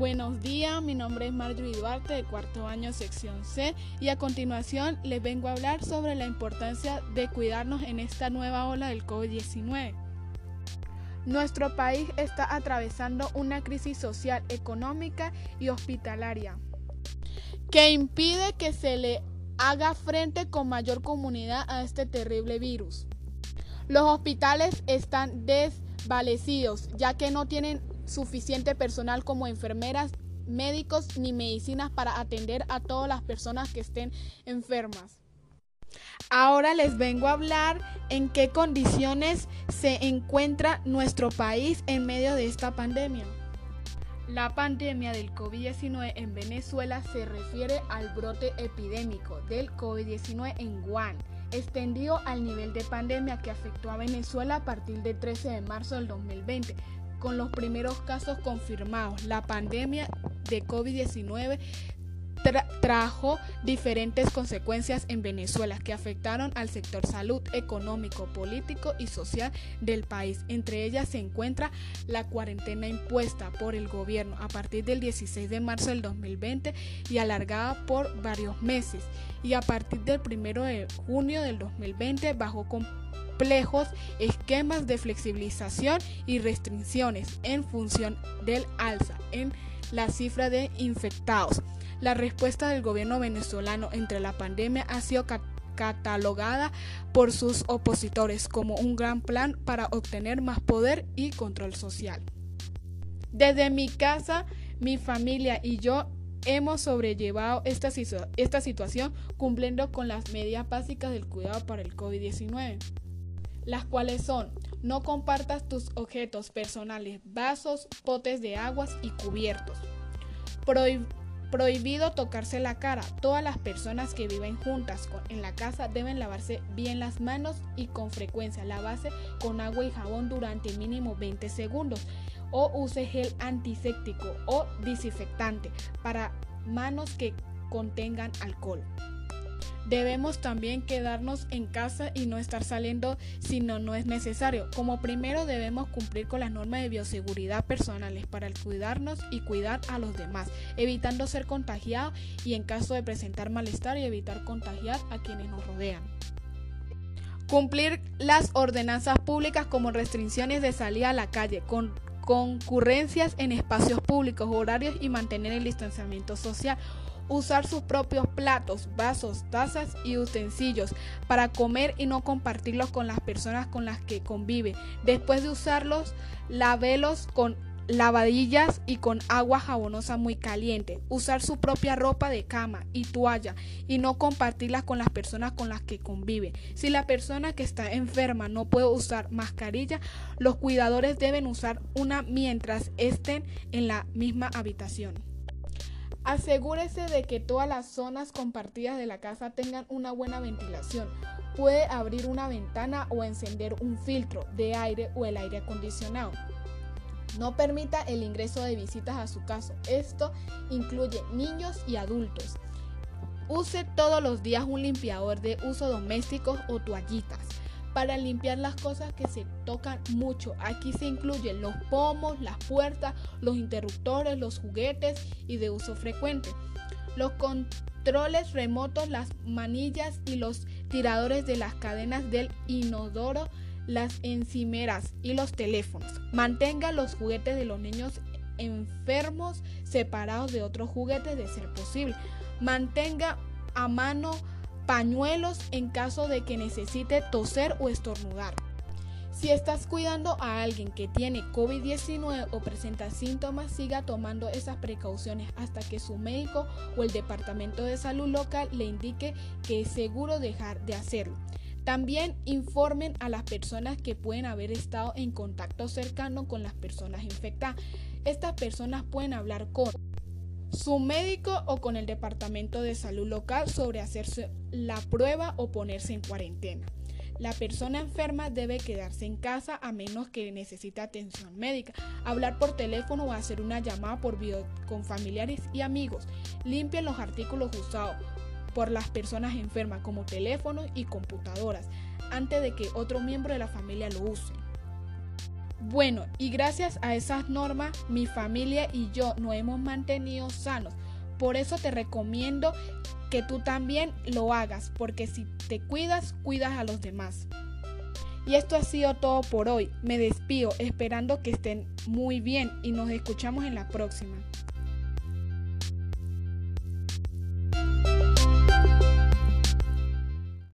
Buenos días, mi nombre es Marjorie Duarte de cuarto año sección C y a continuación les vengo a hablar sobre la importancia de cuidarnos en esta nueva ola del COVID-19. Nuestro país está atravesando una crisis social, económica y hospitalaria que impide que se le haga frente con mayor comunidad a este terrible virus. Los hospitales están desvalecidos ya que no tienen suficiente personal como enfermeras, médicos ni medicinas para atender a todas las personas que estén enfermas. Ahora les vengo a hablar en qué condiciones se encuentra nuestro país en medio de esta pandemia. La pandemia del COVID-19 en Venezuela se refiere al brote epidémico del COVID-19 en Wuhan, extendido al nivel de pandemia que afectó a Venezuela a partir del 13 de marzo del 2020, con los primeros casos confirmados. La pandemia de COVID-19 trajo diferentes consecuencias en Venezuela que afectaron al sector salud, económico, político y social del país. Entre ellas se encuentra la cuarentena impuesta por el gobierno a partir del 16 de marzo del 2020 y alargada por varios meses y a partir del 1 de junio del 2020 bajo esquemas de flexibilización y restricciones en función del alza en la cifra de infectados. La respuesta del gobierno venezolano entre la pandemia ha sido catalogada por sus opositores como un gran plan para obtener más poder y control social. Desde mi casa, mi familia y yo hemos sobrellevado esta, esta situación cumpliendo con las medidas básicas del cuidado para el COVID-19, las cuales son no compartas tus objetos personales, vasos, potes de aguas y cubiertos. Prohibido tocarse la cara. Todas las personas que viven juntas en la casa deben lavarse bien las manos y con frecuencia lavarse con agua y jabón durante mínimo 20 segundos o use gel antiséptico o desinfectante para manos que contengan alcohol. Debemos también quedarnos en casa y no estar saliendo si no, no es necesario. Como primero debemos cumplir con las normas de bioseguridad personales para cuidarnos y cuidar a los demás, evitando ser contagiados y en caso de presentar malestar y evitar contagiar a quienes nos rodean. Cumplir las ordenanzas públicas como restricciones de salida a la calle, con concurrencias en espacios públicos, horarios y mantener el distanciamiento social usar sus propios platos, vasos, tazas y utensilios para comer y no compartirlos con las personas con las que convive. Después de usarlos, lavelos con lavadillas y con agua jabonosa muy caliente, usar su propia ropa de cama y toalla y no compartirlas con las personas con las que convive. Si la persona que está enferma no puede usar mascarilla, los cuidadores deben usar una mientras estén en la misma habitación. Asegúrese de que todas las zonas compartidas de la casa tengan una buena ventilación. Puede abrir una ventana o encender un filtro de aire o el aire acondicionado. No permita el ingreso de visitas a su casa. Esto incluye niños y adultos. Use todos los días un limpiador de uso doméstico o toallitas para limpiar las cosas que se tocan mucho. Aquí se incluyen los pomos, las puertas, los interruptores, los juguetes y de uso frecuente. Los controles remotos, las manillas y los tiradores de las cadenas del inodoro, las encimeras y los teléfonos. Mantenga los juguetes de los niños enfermos separados de otros juguetes de ser posible. Mantenga a mano pañuelos en caso de que necesite toser o estornudar. Si estás cuidando a alguien que tiene COVID-19 o presenta síntomas, siga tomando esas precauciones hasta que su médico o el departamento de salud local le indique que es seguro dejar de hacerlo. También informen a las personas que pueden haber estado en contacto cercano con las personas infectadas. Estas personas pueden hablar con su médico o con el departamento de salud local sobre hacerse la prueba o ponerse en cuarentena. La persona enferma debe quedarse en casa a menos que necesite atención médica, hablar por teléfono o hacer una llamada por video con familiares y amigos. Limpien los artículos usados por las personas enfermas como teléfonos y computadoras antes de que otro miembro de la familia lo use. Bueno, y gracias a esas normas, mi familia y yo nos hemos mantenido sanos. Por eso te recomiendo que tú también lo hagas, porque si te cuidas, cuidas a los demás. Y esto ha sido todo por hoy. Me despido esperando que estén muy bien y nos escuchamos en la próxima.